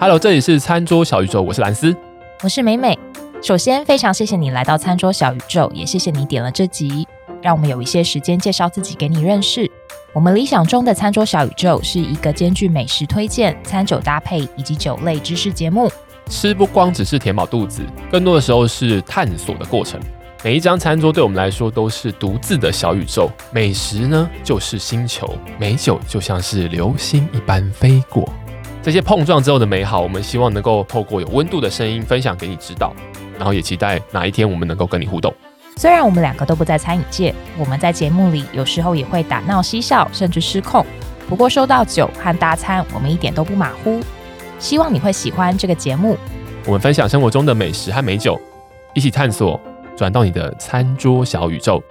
Hello，这里是餐桌小宇宙，我是蓝斯，我是美美。首先，非常谢谢你来到餐桌小宇宙，也谢谢你点了这集，让我们有一些时间介绍自己给你认识。我们理想中的餐桌小宇宙是一个兼具美食推荐、餐酒搭配以及酒类知识节目。吃不光只是填饱肚子，更多的时候是探索的过程。每一张餐桌对我们来说都是独自的小宇宙，美食呢就是星球，美酒就像是流星一般飞过。这些碰撞之后的美好，我们希望能够透过有温度的声音分享给你知道，然后也期待哪一天我们能够跟你互动。虽然我们两个都不在餐饮界，我们在节目里有时候也会打闹嬉笑，甚至失控。不过说到酒和大餐，我们一点都不马虎。希望你会喜欢这个节目。我们分享生活中的美食和美酒，一起探索。转到你的餐桌小宇宙。